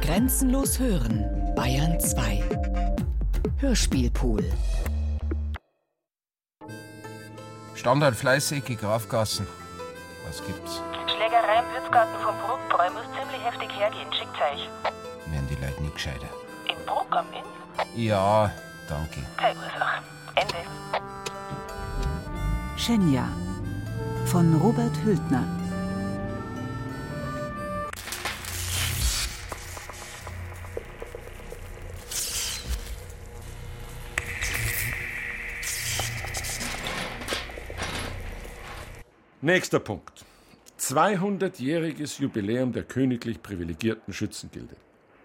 Grenzenlos hören, Bayern 2. Hörspielpool. Standard fleißig, Grafgassen. Was gibt's? Schlägerei im Würzgarten vom Bruckbräu muss ziemlich heftig hergehen. Schickt euch. Werden die Leute nicht gescheiter. In Bruck am Inn? Ja, danke. Keine Ursache. Ende. Schenja von Robert Hültner. Nächster Punkt. 200-jähriges Jubiläum der königlich privilegierten Schützengilde.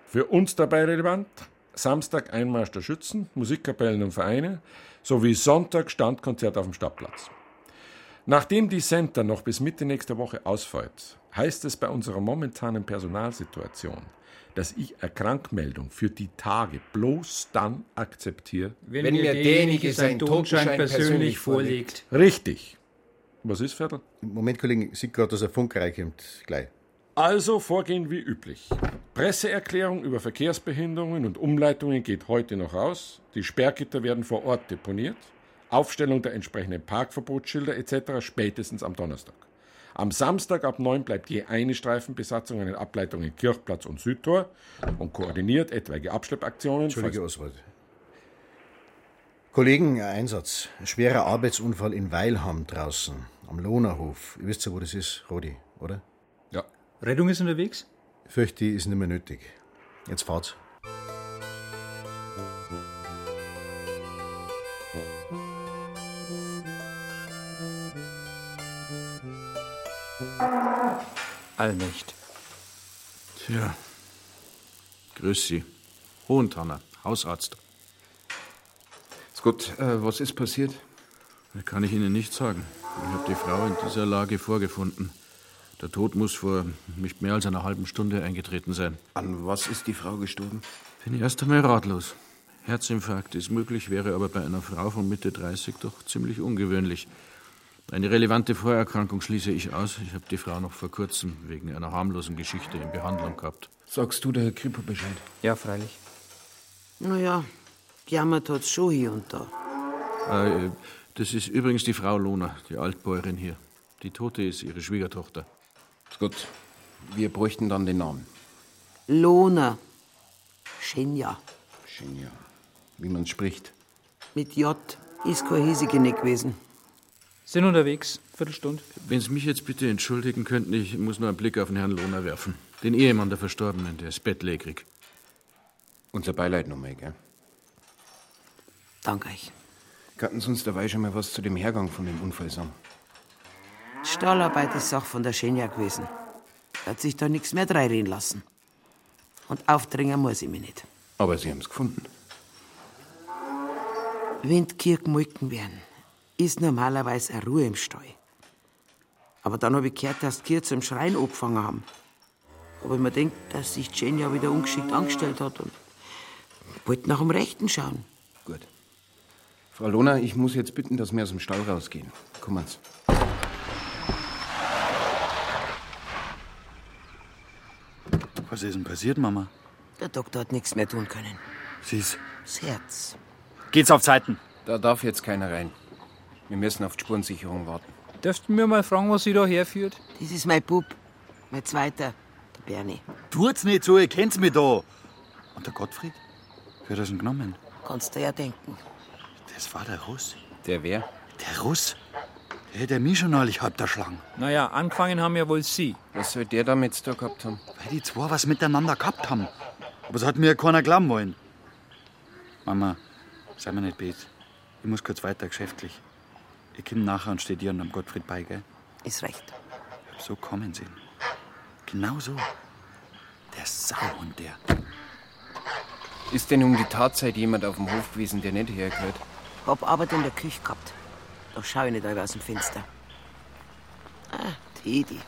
Für uns dabei relevant: Samstag Einmarsch der Schützen, Musikkapellen und Vereine sowie Sonntag Standkonzert auf dem Stadtplatz. Nachdem die Center noch bis Mitte nächster Woche ausfällt, heißt es bei unserer momentanen Personalsituation, dass ich eine Krankmeldung für die Tage bloß dann akzeptiere, wenn, wenn mir derjenige seinen Totenschein persönlich vorlegt. Richtig. Was ist, Viertel? Moment, Kollege, ich sehe gerade, dass ein Funk reinkommt. Gleich. Also vorgehen wie üblich. Presseerklärung über Verkehrsbehinderungen und Umleitungen geht heute noch raus. Die Sperrgitter werden vor Ort deponiert. Aufstellung der entsprechenden Parkverbotsschilder etc. spätestens am Donnerstag. Am Samstag ab 9 bleibt je eine Streifenbesatzung an den Ableitungen Kirchplatz und Südtor und koordiniert etwaige Abschleppaktionen. Entschuldige, Oswald. Kollegen, ein Einsatz. Ein schwerer Arbeitsunfall in Weilham draußen, am Lohnerhof. Ihr wisst ja, wo das ist, Rodi, oder? Ja. Rettung ist unterwegs? Fürchte, ist nicht mehr nötig. Jetzt fahrt's. Allmächt. Tja. Grüß Sie. Hohentanner, Hausarzt. Gut, äh, was ist passiert? Das kann ich Ihnen nicht sagen. Ich habe die Frau in dieser Lage vorgefunden. Der Tod muss vor nicht mehr als einer halben Stunde eingetreten sein. An was ist die Frau gestorben? Bin ich erst einmal ratlos. Herzinfarkt ist möglich, wäre aber bei einer Frau von Mitte 30 doch ziemlich ungewöhnlich. Eine relevante Vorerkrankung schließe ich aus. Ich habe die Frau noch vor kurzem wegen einer harmlosen Geschichte in Behandlung gehabt. Sagst du der Kripo Bescheid? Ja, freilich. Naja, jammert hat's schon hier und da. Äh, das ist übrigens die Frau Lohner, die Altbäuerin hier. Die Tote ist ihre Schwiegertochter. Ist gut. Wir bräuchten dann den Namen. Lohner. Schenja. Schenja. Wie man spricht. Mit J. Ist kein hiesige nicht gewesen. Sind unterwegs, Viertelstunde. Wenn Sie mich jetzt bitte entschuldigen könnten, ich muss nur einen Blick auf den Herrn Lohner werfen. Den Ehemann der Verstorbenen, der ist bettlägerig. Unser Beileid nochmal, gell? Danke euch. Könnten Sie uns dabei schon mal was zu dem Hergang von dem Unfall sagen? Stahlarbeit ist Sache von der Schenja gewesen. Hat sich da nichts mehr reinreden lassen. Und aufdringen muss ich mich nicht. Aber Sie haben es gefunden. Wenn die Kirche gemolken werden, ist normalerweise eine Ruhe im Stall. Aber dann habe ich gehört, dass die Kirche zum Schrein angefangen haben. Aber ich mir denkt, dass sich Jane ja wieder ungeschickt angestellt hat und wollte nach dem Rechten schauen. Gut. Frau Lohner, ich muss jetzt bitten, dass wir aus dem Stall rausgehen. Kommen Sie. Was ist denn passiert, Mama? Der Doktor hat nichts mehr tun können. Sie's. Das Herz. Geht's auf Zeiten. Da darf jetzt keiner rein. Wir müssen auf die Spurensicherung warten. Dürften wir mal fragen, was Sie da herführt? Das ist mein Bub. Mein zweiter, der Bernie. Tut's nicht so, ihr kennt's mich da. Und der Gottfried? Wer hat das denn genommen? Kannst du ja denken. Das war der Russ. Der wer? Der Russ? Der hätte mich schon neulich halb erschlagen. Naja, angefangen haben ja wohl Sie. Was soll der damit zu tun gehabt haben? Weil die zwei was miteinander gehabt haben. Aber es hat mir ja keiner glauben wollen. Mama, sei mir nicht bet. Ich muss kurz weiter geschäftlich. Ich komme nachher und stehe dir und am Gottfried bei, gell? Ist recht. Ich hab so kommen sehen. Genau so. Der Sau und der. Ist denn um die Tatzeit jemand auf dem Hof gewesen, der nicht hergehört? Hab Arbeit in der Küche gehabt. Da schau ich nicht alle aus dem Fenster. Ah, Teddy.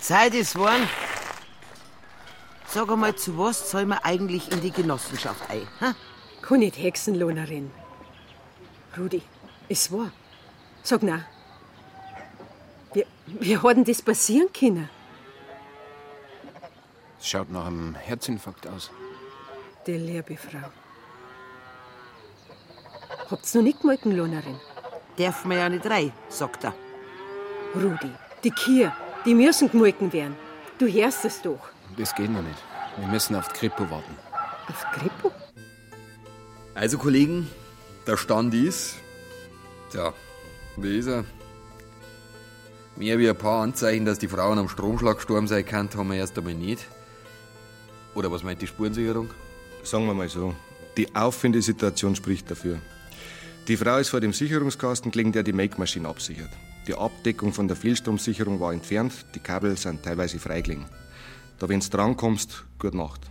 Zeit ist worden. Sag einmal, zu was soll man eigentlich in die Genossenschaft ein? Ha? Kann nicht Hexenlohnerin. Rudi, es war. Sag na. Wie, wie hat denn das passieren können? Es schaut nach einem Herzinfarkt aus. Die liebe Frau. Habt's noch nicht gemolken, Lohnerin? Darf man ja nicht rein, sagt er. Rudi, die Kier, die müssen gemolken werden. Du hörst es doch. Das geht noch nicht. Wir müssen auf die Kripo warten. Auf Kripo? Also, Kollegen, der Stand ist. Tja, wie ist er? Mehr wie ein paar Anzeichen, dass die Frauen am Stromschlag gestorben sein kann, haben wir erst einmal nicht. Oder was meint die Spurensicherung? Sagen wir mal so. Die Auffindesituation spricht dafür. Die Frau ist vor dem Sicherungskasten gelegen, der die Make-Maschine absichert. Die Abdeckung von der Fehlstromsicherung war entfernt, die Kabel sind teilweise freigelegen. Da, wenn du drankommst, gute Nacht.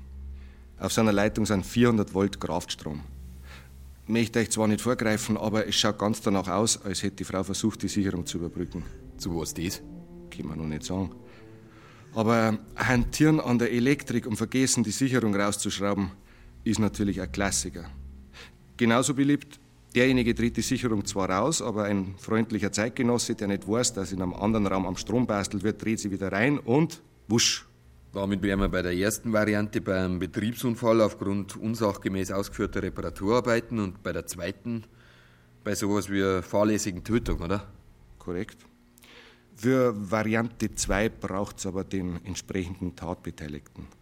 Auf seiner Leitung sind 400 Volt Kraftstrom. Möchte euch zwar nicht vorgreifen, aber es schaut ganz danach aus, als hätte die Frau versucht, die Sicherung zu überbrücken. Zu was das? Kann man noch nicht sagen. Aber hantieren an der Elektrik und vergessen, die Sicherung rauszuschrauben, ist natürlich ein Klassiker. Genauso beliebt, derjenige dreht die Sicherung zwar raus, aber ein freundlicher Zeitgenosse, der nicht weiß, dass in einem anderen Raum am Strom bastelt wird, dreht sie wieder rein und wusch. Damit wären wir bei der ersten Variante beim Betriebsunfall aufgrund unsachgemäß ausgeführter Reparaturarbeiten und bei der zweiten bei sowas wie fahrlässigen Tötung, oder? Korrekt. Für Variante 2 braucht es aber den entsprechenden Tatbeteiligten.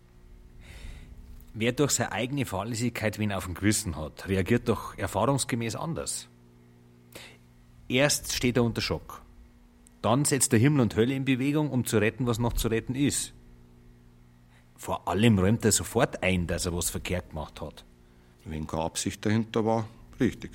Wer durch seine eigene Fahrlässigkeit wen auf dem Gewissen hat, reagiert doch erfahrungsgemäß anders. Erst steht er unter Schock. Dann setzt er Himmel und Hölle in Bewegung, um zu retten, was noch zu retten ist. Vor allem räumt er sofort ein, dass er was verkehrt gemacht hat. Wenn keine Absicht dahinter war, richtig.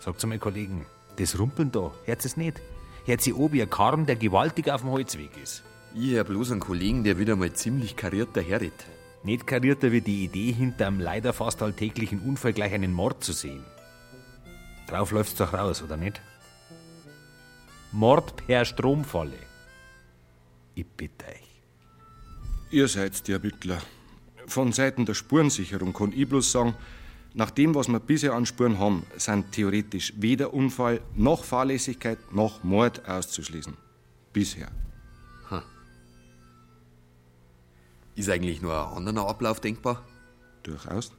Sagt's mal, Kollegen, das Rumpeln da, hört es nicht? Hört sie oben ein Karren, der gewaltig auf dem Holzweg ist. Ich hör bloß einen Kollegen, der wieder mal ziemlich kariert daherredet. Nicht karierter wie die Idee, hinter einem leider fast alltäglichen Unfall gleich einen Mord zu sehen. Drauf läuft's doch raus, oder nicht? Mord per Stromfalle. Ich bitte euch. Ihr seid die Ermittler. Von Seiten der Spurensicherung kann ich bloß sagen, nach dem, was wir bisher an Spuren haben, sind theoretisch weder Unfall noch Fahrlässigkeit noch Mord auszuschließen. Bisher. Ist eigentlich nur ein anderer Ablauf denkbar? Durchaus.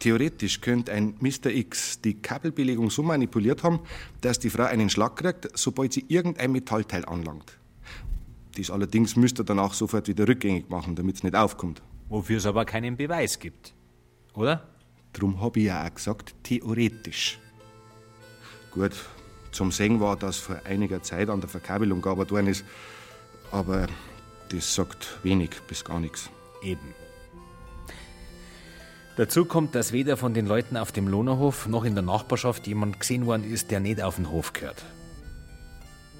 Theoretisch könnte ein Mr. X die Kabelbelegung so manipuliert haben, dass die Frau einen Schlag kriegt, sobald sie irgendein Metallteil anlangt. Dies allerdings müsste er danach sofort wieder rückgängig machen, damit es nicht aufkommt. Wofür es aber keinen Beweis gibt. Oder? Drum habe ich ja auch gesagt, theoretisch. Gut, zum Sehen war, dass vor einiger Zeit an der Verkabelung gearbeitet worden ist, aber das sagt wenig bis gar nichts. Eben. Dazu kommt, dass weder von den Leuten auf dem Lohnerhof noch in der Nachbarschaft jemand gesehen worden ist, der nicht auf den Hof gehört.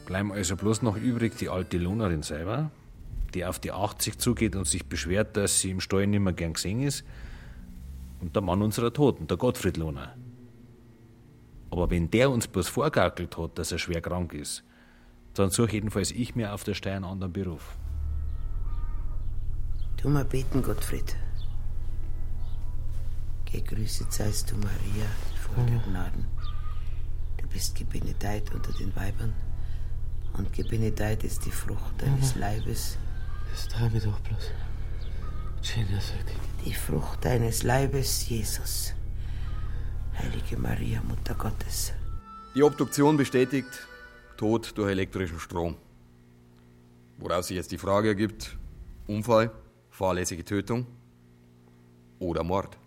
Bleiben also bloß noch übrig die alte Lohnerin selber, die auf die 80 zugeht und sich beschwert, dass sie im Stall nicht mehr gern gesehen ist, und der Mann unserer Toten, der Gottfried Lohner. Aber wenn der uns bloß vorgaukelt hat, dass er schwer krank ist, dann suche jedenfalls ich mir auf der Steuer einen anderen Beruf. Tu mal beten, Gottfried. Gegrüßet seist du, Maria, voll der Gnaden. Du bist gebenedeit unter den Weibern und gebenedeit ist die Frucht deines Leibes. Das trau mir doch bloß. Die Frucht deines Leibes, Jesus. Heilige Maria, Mutter Gottes. Die Obduktion bestätigt Tod durch elektrischen Strom. Woraus sich jetzt die Frage ergibt: Unfall, fahrlässige Tötung oder Mord.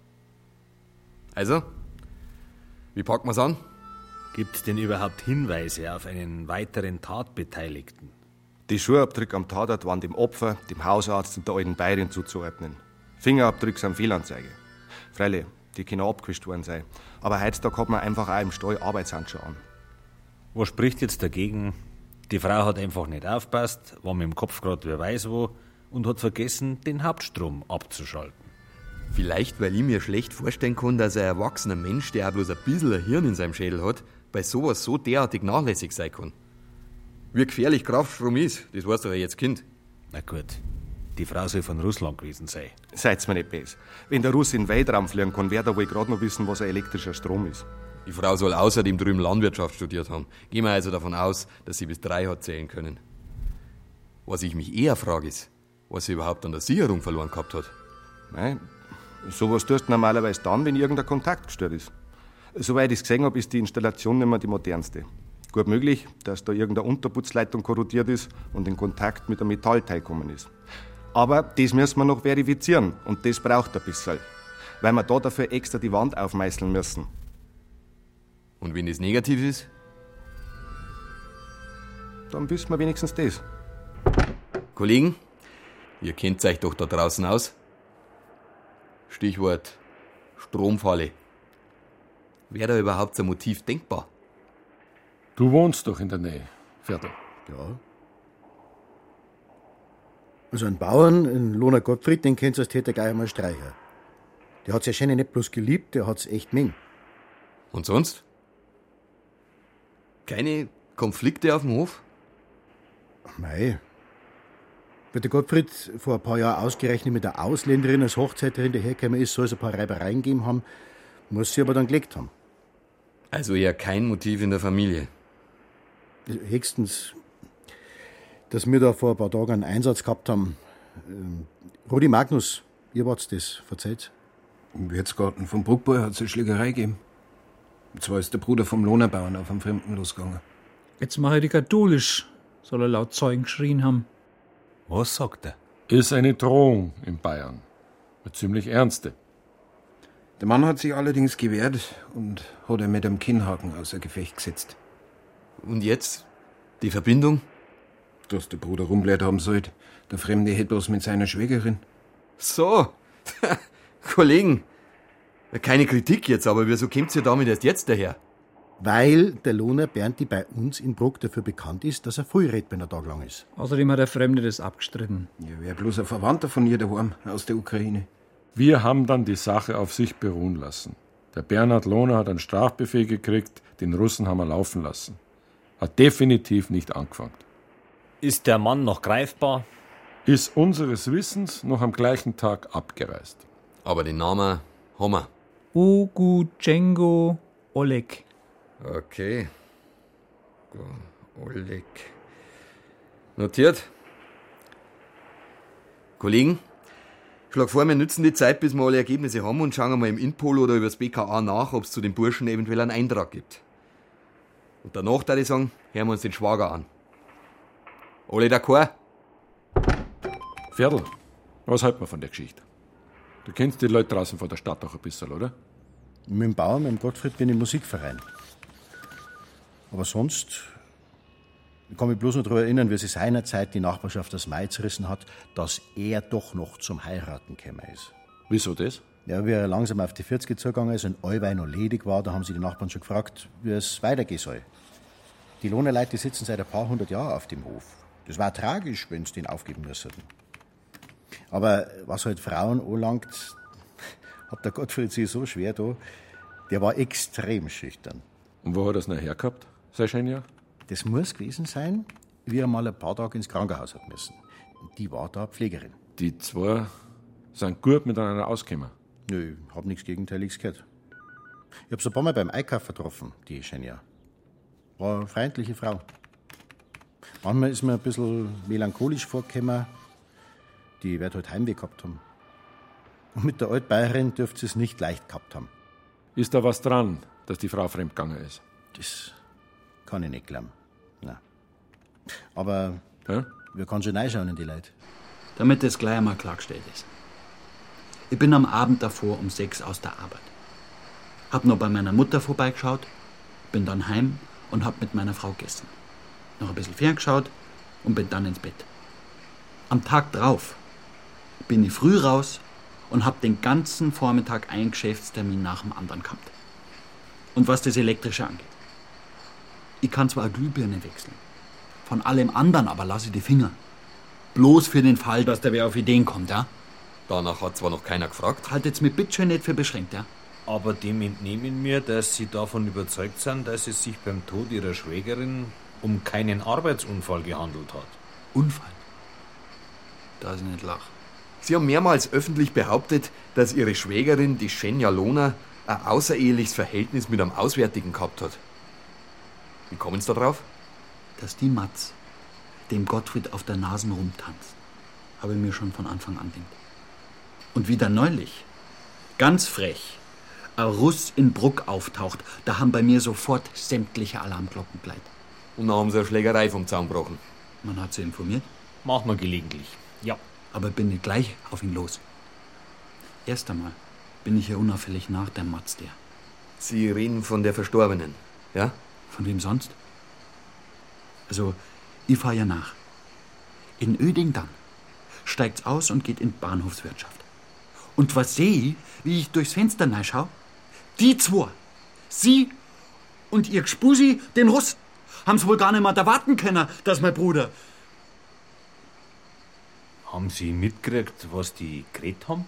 Also, wie packt man's an? Gibt es denn überhaupt Hinweise auf einen weiteren Tatbeteiligten? Die Schuhabdrücke am Tatort waren dem Opfer, dem Hausarzt und der alten Bayerin zuzuordnen. Fingerabdrücke sind Fehlanzeige. Freilich, die können abgewischt worden sein. Aber heutzutage hat man einfach auch im Stall Arbeitshandschuhe an. Was spricht jetzt dagegen? Die Frau hat einfach nicht aufpasst, war mit dem Kopf gerade wer weiß wo und hat vergessen, den Hauptstrom abzuschalten. Vielleicht, weil ich mir schlecht vorstellen kann, dass ein erwachsener Mensch, der auch bloß ein bisschen ein Hirn in seinem Schädel hat, bei sowas so derartig nachlässig sein kann. Wie gefährlich Kraftstrom ist, das weißt du ja jetzt, Kind. Na gut, die Frau soll von Russland gewesen sein. Seid's mir nicht böse. Wenn der Russ in den Weltraum fliegen kann, wer da wohl gerade noch wissen, was ein elektrischer Strom ist. Die Frau soll außerdem drüben Landwirtschaft studiert haben. Gehen wir also davon aus, dass sie bis drei hat zählen können. Was ich mich eher frage ist, was sie überhaupt an der Sicherung verloren gehabt hat. Nein, sowas tust du normalerweise dann, wenn irgendein Kontakt gestört ist. Soweit ich es gesehen habe, ist die Installation nicht mehr die modernste. Gut möglich, dass da irgendeine Unterputzleitung korrodiert ist und in Kontakt mit einem Metallteil gekommen ist. Aber das müssen wir noch verifizieren und das braucht ein bisschen, weil wir da dafür extra die Wand aufmeißeln müssen. Und wenn das negativ ist? Dann wissen wir wenigstens das. Kollegen, ihr kennt euch doch da draußen aus. Stichwort Stromfalle. Wäre da überhaupt so ein Motiv denkbar? Du wohnst doch in der Nähe, Viertel. Ja. Also einen Bauern, einen Lohner Gottfried, den kennst du als Täter gleich einmal Streicher. Der hat's ja schön nicht bloß geliebt, der hat's echt meng. Und sonst? Keine Konflikte auf dem Hof? Mei. Wenn der Gottfried vor ein paar Jahren ausgerechnet mit der Ausländerin als Hochzeiterin dahergekommen ist, soll es ein paar Reibereien gegeben haben, muss sie aber dann gelegt haben. Also eher kein Motiv in der Familie. Höchstens, dass wir da vor ein paar Tagen einen Einsatz gehabt haben. Ähm, Rudi Magnus, ihr wart das, verzeiht. Im Wirtsgarten vom Bruckboy hat es eine Schlägerei gegeben. Und zwar ist der Bruder vom Lohnerbauern auf einen Fremden losgegangen. Jetzt mache ich die katholisch, soll er laut Zeugen geschrien haben. Was sagt er? Ist eine Drohung in Bayern. Eine ziemlich ernste. Der Mann hat sich allerdings gewehrt und hat er mit einem Kinnhaken außer Gefecht gesetzt. Und jetzt? Die Verbindung? Dass der Bruder rumbläht haben sollte. Der Fremde hätte bloß mit seiner Schwägerin. So. Kollegen. Keine Kritik jetzt, aber wieso kommt ihr damit erst jetzt daher? Weil der Lohner Bernti bei uns in Bruck dafür bekannt ist, dass er früh redet, wenn er tagelang ist. Außerdem hat der Fremde das abgestritten. Ja, wäre bloß ein Verwandter von ihr daheim, aus der Ukraine. Wir haben dann die Sache auf sich beruhen lassen. Der Bernhard Lohner hat einen Strafbefehl gekriegt, den Russen haben wir laufen lassen. Hat definitiv nicht angefangen. Ist der Mann noch greifbar? Ist unseres Wissens noch am gleichen Tag abgereist. Aber den Namen haben wir. Uguchenko Oleg. Okay. Oleg. Notiert. Kollegen, ich schlage vor, wir nutzen die Zeit, bis wir alle Ergebnisse haben und schauen mal im Inpol oder übers BKA nach, ob es zu den Burschen eventuell einen Eintrag gibt. Und danach, da ich sagen, hören wir uns den Schwager an. Alle d'accord? Viertel, was halten wir von der Geschichte? Du kennst die Leute draußen vor der Stadt auch ein bisschen, oder? Mit dem Bauer, mit dem Gottfried bin ich im Musikverein. Aber sonst ich kann mich bloß noch daran erinnern, wie sich seinerzeit die Nachbarschaft das Mai zerrissen hat, dass er doch noch zum Heiraten gekommen ist. Wieso das? Ja, wie er langsam auf die 40 zugegangen ist und allweil noch ledig war, da haben sie die Nachbarn schon gefragt, wie es weitergehen soll. Die Lohnerleute sitzen seit ein paar hundert Jahren auf dem Hof. Das war tragisch, wenn sie den aufgeben müssen. Aber was halt Frauen anlangt, hat der Gottfried sich so schwer da. Der war extrem schüchtern. Und wo hat er es nachher gehabt, sein Schenja? Das muss gewesen sein, wie er mal ein paar Tage ins Krankenhaus hat müssen. Die war da Pflegerin. Die zwei sind gut miteinander ausgekommen. Nö, hab nichts Gegenteiliges gehört. Ich hab's ein paar Mal beim Einkauf getroffen, die Schenja. War eine freundliche Frau. Manchmal ist mir ein bisschen melancholisch vorgekommen. Die wird halt Heimweh gehabt haben. Und mit der Altbayerin dürfte sie es nicht leicht gehabt haben. Ist da was dran, dass die Frau fremdgegangen ist? Das kann ich nicht glauben. Nein. Aber ja? wir können schon reinschauen in die Leute. Damit das gleich einmal klargestellt ist. Ich bin am Abend davor um sechs aus der Arbeit. Hab noch bei meiner Mutter vorbeigeschaut, bin dann heim und hab mit meiner Frau gegessen. Noch ein bisschen ferngeschaut und bin dann ins Bett. Am Tag drauf bin ich früh raus und hab den ganzen Vormittag einen Geschäftstermin nach dem anderen gehabt. Und was das Elektrische angeht. Ich kann zwar eine Glühbirne wechseln, von allem anderen aber lasse ich die Finger. Bloß für den Fall, dass der wer auf Ideen kommt, ja? Danach hat zwar noch keiner gefragt. Haltet's mit bitte schön nicht für beschränkt, ja? Aber dem entnehmen wir, dass Sie davon überzeugt sind, dass es sich beim Tod Ihrer Schwägerin um keinen Arbeitsunfall gehandelt hat. Unfall? Da ist nicht lach. Sie haben mehrmals öffentlich behauptet, dass Ihre Schwägerin, die Schenja Lohner, ein außereheliches Verhältnis mit einem Auswärtigen gehabt hat. Wie kommen Sie da drauf? Dass die Matz dem Gottfried auf der Nase rumtanzt. habe ich mir schon von Anfang an gedacht. Und wieder neulich, ganz frech, ein Russ in Bruck auftaucht, da haben bei mir sofort sämtliche Alarmglocken gleit. Und dann haben sie eine Schlägerei vom Zaun gebrochen. Man hat sie informiert. Machen wir gelegentlich. Ja. Aber bin nicht gleich auf ihn los. Erst einmal bin ich ja unauffällig nach der Matz der. Sie reden von der Verstorbenen, ja? Von wem sonst? Also, ich fahr ja nach. In Öding dann steigt's aus und geht in Bahnhofswirtschaft. Und was sehe ich, wie ich durchs Fenster schau? Die zwei, sie und ihr Gspusi, den Russ, haben's wohl gar nicht mehr erwarten können, dass mein Bruder. Haben Sie mitgekriegt, was die geredet haben?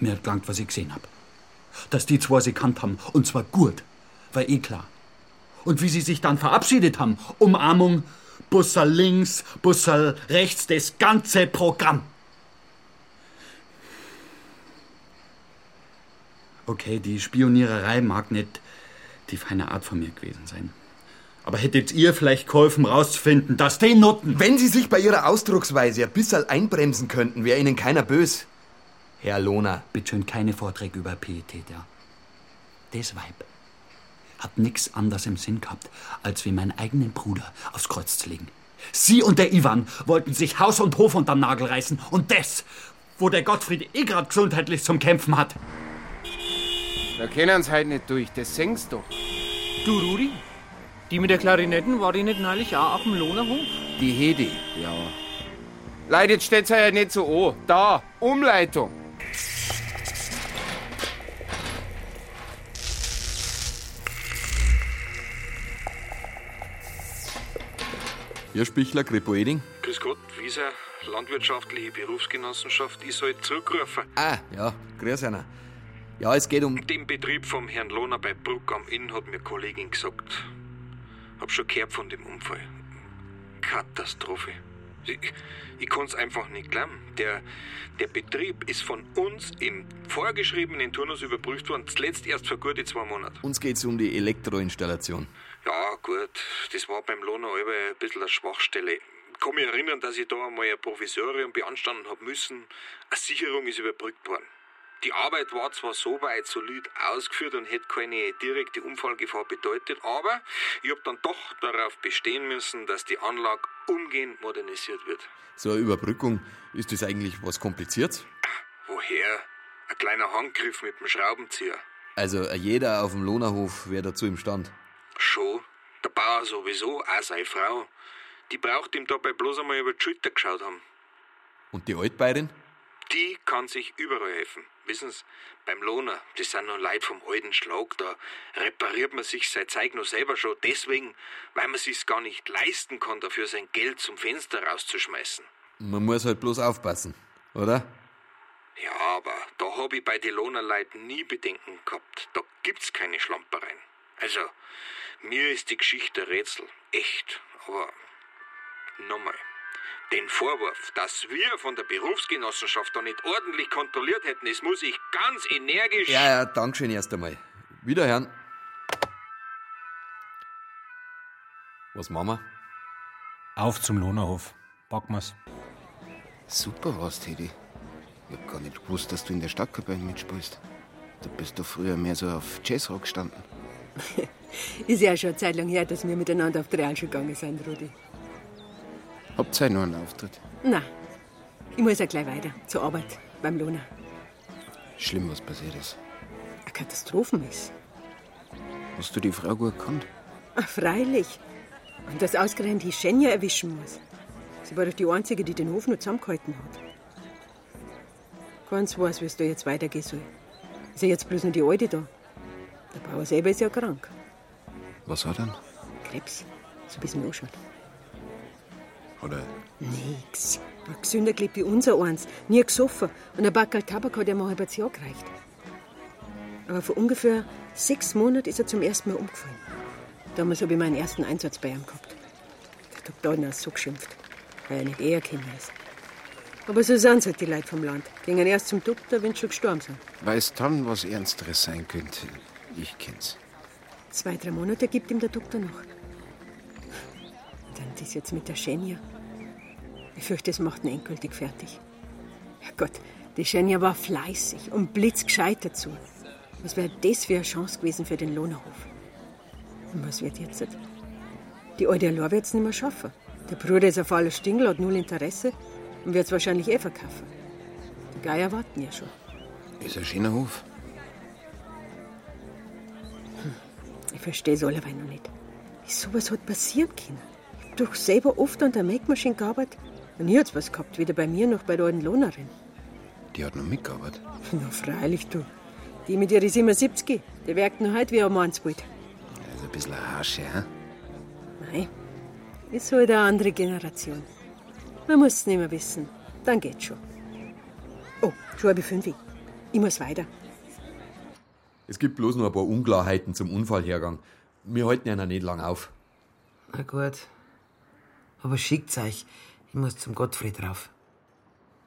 Mir hat gelangt, was ich gesehen hab. Dass die zwei sie kannt haben, und zwar gut, war eh klar. Und wie sie sich dann verabschiedet haben, Umarmung, Bussal links, Bussal rechts, das ganze Programm. Okay, die Spioniererei mag nicht die feine Art von mir gewesen sein. Aber hättet ihr vielleicht geholfen, rauszufinden, dass die Nutten. Wenn Sie sich bei Ihrer Ausdrucksweise ein bisschen einbremsen könnten, wäre Ihnen keiner bös. Herr Lohner. Bitte schön keine Vorträge über Pietät, ja. Das Weib hat nix anderes im Sinn gehabt, als wie meinen eigenen Bruder aufs Kreuz zu legen. Sie und der Ivan wollten sich Haus und Hof unterm Nagel reißen. Und das, wo der Gottfried eh grad gesundheitlich zum Kämpfen hat. Da sie halt nicht durch, das singst du. Du, Rudi, die mit der Klarinetten war die nicht neulich auch auf dem Lohnerhof? Die Hedi, ja. Leute, jetzt steht's ja nicht so an. Da, Umleitung. Hier Spichler, Kripo Eding. Grüß Gott, Wieser, Landwirtschaftliche Berufsgenossenschaft, ich soll zurückrufen. Ah, ja, grüß einer. Ja, es geht um. Den Betrieb vom Herrn Lohner bei Bruck am Inn hat mir Kollegin gesagt. Hab schon gehört von dem Unfall. Katastrophe. Ich, ich kann's einfach nicht glauben. Der, der Betrieb ist von uns im vorgeschriebenen Turnus überprüft worden, zuletzt erst vor gute zwei Monaten. Uns geht's um die Elektroinstallation. Ja, gut, das war beim Lohner aber ein bisschen eine Schwachstelle. Ich kann mich erinnern, dass ich da einmal ein Provisorium beanstanden hab müssen. Eine Sicherung ist überbrückt worden. Die Arbeit war zwar so weit solid ausgeführt und hätte keine direkte Unfallgefahr bedeutet, aber ich hab dann doch darauf bestehen müssen, dass die Anlage umgehend modernisiert wird. So eine Überbrückung, ist das eigentlich was Kompliziertes? Woher? Ein kleiner Handgriff mit dem Schraubenzieher. Also jeder auf dem Lohnerhof wäre dazu imstand. Schon. Der Bauer sowieso, auch seine Frau. Die braucht ihm dabei bloß einmal über die Schulter geschaut haben. Und die Altbeirin? Die kann sich überall helfen. Wissen Sie, beim Lohner, das sind noch Leute vom alten Schlag, da repariert man sich sein Zeug noch selber schon deswegen, weil man sich's gar nicht leisten kann, dafür sein Geld zum Fenster rauszuschmeißen. Man muss halt bloß aufpassen, oder? Ja, aber da hab ich bei den Lohnerleuten nie Bedenken gehabt. Da gibt's keine Schlampereien. Also, mir ist die Geschichte ein Rätsel. Echt. Aber nochmal. Den Vorwurf, dass wir von der Berufsgenossenschaft da nicht ordentlich kontrolliert hätten, das muss ich ganz energisch. Ja, ja, Dankeschön erst einmal. Wiederhören. Was machen wir? Auf zum Lohnerhof. Packen wir's. Super war's, Teddy. Ich hab gar nicht gewusst, dass du in der Stadtkapelle mitspielst. Du bist doch früher mehr so auf Jazzrock gestanden. Ist ja schon eine Zeit lang her, dass wir miteinander auf die Realschule gegangen sind, Rudi. Habt ihr noch einen Auftritt? Na, ich muss ja gleich weiter zur Arbeit beim Lohner. Schlimm, was passiert ist. Eine Katastrophe ist. Hast du die Frau gut gekannt? Ach, freilich. Und dass ausgerechnet die Schenja erwischen muss. Sie war doch die Einzige, die den Hof noch zusammengehalten hat. Keins weiß, wie es da jetzt weitergehen soll. Ist ja jetzt bloß noch die Alte da. Der Bauer selber ist ja krank. Was hat er? denn? Krebs. So es mir anschaut. Oder Nix. Ein gesünder gelebt wie unser eins. Nie gesoffen. Und ein Backel Tabak hat mal ein halbes Jahr gereicht. Aber vor ungefähr sechs Monaten ist er zum ersten Mal umgefallen. Damals habe ich meinen ersten Einsatz bei ihm gehabt. Der Doktor hat so geschimpft, weil er nicht eher Kinder ist. Aber so sind halt die Leute vom Land. Gingen erst zum Doktor, wenn sie schon gestorben sind. weiß dann, was Ernsteres sein könnte. Ich kenn's. Zwei, drei Monate gibt ihm der Doktor noch. Und dann das jetzt mit der Schenja. Ich fürchte, es macht ihn endgültig fertig. Herrgott, die Schenja war fleißig und blitzgescheit dazu. Was wäre das für eine Chance gewesen für den Lohnerhof? Und was wird jetzt? Die alte Alor wird es nicht mehr schaffen. Der Bruder ist auf aller Stingel, hat null Interesse und wird es wahrscheinlich eh verkaufen. Die Geier warten ja schon. Ist ein schöner Hof. Ich verstehe es allebei noch nicht. Wie sowas hat passieren können. Ich hab doch selber oft an der Make-Maschine gearbeitet. Und nie hat's was gehabt, weder bei mir noch bei der alten Lohnerin. Die hat noch mitgearbeitet. Na, freilich, du. Die mit ihrer 77, die werkt noch heute wie ein Mannsbild. Also ein bisschen eine Harsche, hä? Nein, ist halt eine andere Generation. Man muss es nicht mehr wissen. Dann geht's schon. Oh, schon halb fünf. Ich muss weiter. Es gibt bloß noch ein paar Unklarheiten zum Unfallhergang. Wir halten ihn ja nicht lang auf. Na gut. Aber schickt's euch. Ich muss zum Gottfried rauf.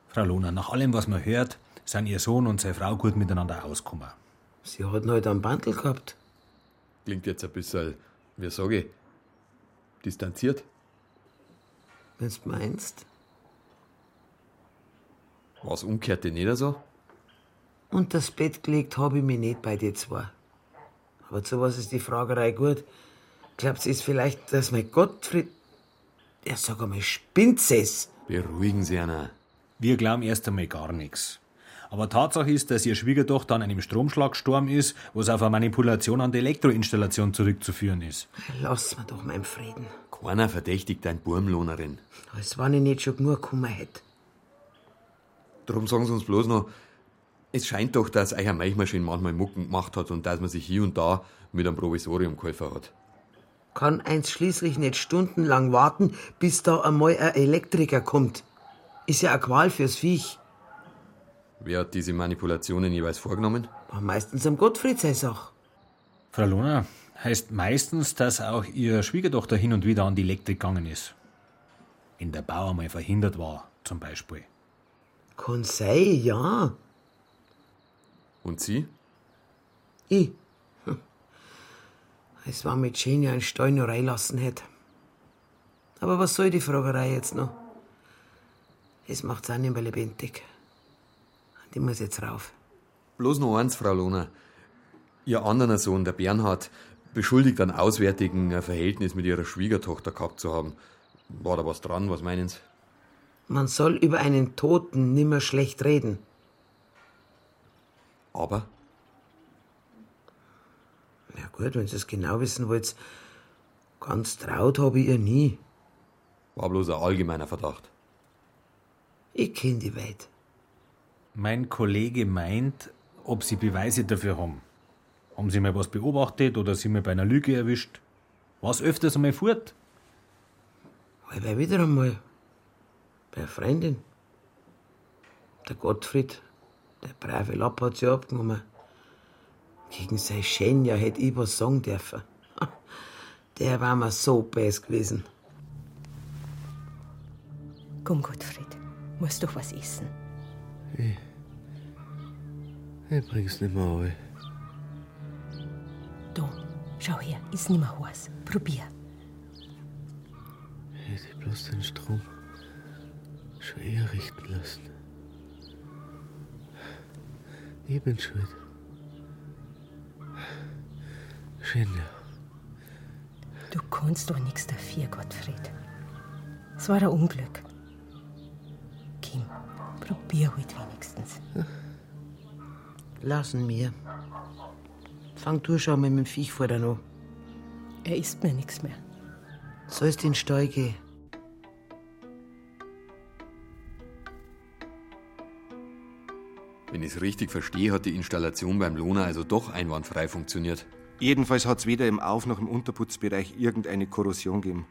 Frau Lohner, nach allem, was man hört, sind Ihr Sohn und seine Frau gut miteinander ausgekommen. Sie hat heute halt einen Bandel gehabt. Klingt jetzt ein bisschen, wie sage ich, distanziert. Wenn's meinst. Was umkehrte nicht so? Und das Bett gelegt hab ich mich nicht bei dir zwei. Aber zu was ist die Fragerei gut? Glaubst du, ist vielleicht, dass mein Gottfried. Ja, sag einmal, spinnt's es? Beruhigen Sie einer. Wir glauben erst einmal gar nichts. Aber Tatsache ist, dass Ihr Schwiegertochter an einem Stromschlag gestorben ist, was auf eine Manipulation an der Elektroinstallation zurückzuführen ist. Lass mir doch meinen Frieden. Keiner verdächtigt dein Burmlohnerin. Als wenn ich nicht schon genug gekommen hätte. Darum sagen Sie uns bloß noch, es scheint doch, dass euer Milchmaschine manchmal Mucken gemacht hat und dass man sich hier und da mit einem Provisorium geholfen hat. Kann eins schließlich nicht stundenlang warten, bis da einmal ein Elektriker kommt. Ist ja eine Qual fürs Viech. Wer hat diese Manipulationen jeweils vorgenommen? War meistens am Gottfried Sache. Frau Lohner, heißt meistens, dass auch Ihre Schwiegertochter hin und wieder an die Elektrik gegangen ist. Wenn der Bauer mal verhindert war, zum Beispiel. Kann sein, ja. Und Sie? Ich? Hm. Es war mit Jenny ein Stall noch reinlassen hätte. Aber was soll die Fragerei jetzt noch? Es macht's auch nicht mehr lebendig. Die muss jetzt rauf. Bloß noch eins, Frau Lohner. Ihr anderer Sohn, der Bernhard, beschuldigt an Auswärtigen ein Verhältnis mit ihrer Schwiegertochter gehabt zu haben. War da was dran, was meinen Sie? Man soll über einen Toten nimmer schlecht reden. Aber? Ja gut, wenn Sie es genau wissen wollt, ganz traut habe ich ihr nie. War bloß ein allgemeiner Verdacht. Ich kenne die Welt. Mein Kollege meint, ob Sie Beweise dafür haben. Haben Sie mal was beobachtet oder Sie mal bei einer Lüge erwischt? Was öfters einmal fort? Aber wieder einmal. Bei einer Freundin. Der Gottfried, der brave Lapp hat sie abgenommen. Gegen seine Schenja hätte ich was sagen dürfen. Der war mir so best gewesen. Komm, Gottfried, musst doch was essen. Ich, ich bring's nicht mehr an. Da, schau her, ist nicht mehr heiß. Probier. Hätte ich bloß den Strom schon eher richten lassen. Ich bin schuld. Schenja. Du kannst doch nichts dafür, Gottfried. Es war ein Unglück. Kim, probier halt wenigstens. Lassen mir. Fang du schon mit dem Viech vor an. Er isst mir nichts mehr. Sollst in den Stall gehen. Wenn ich es richtig verstehe, hat die Installation beim Lohner also doch einwandfrei funktioniert. Jedenfalls hat es weder im Auf- noch im Unterputzbereich irgendeine Korrosion gegeben.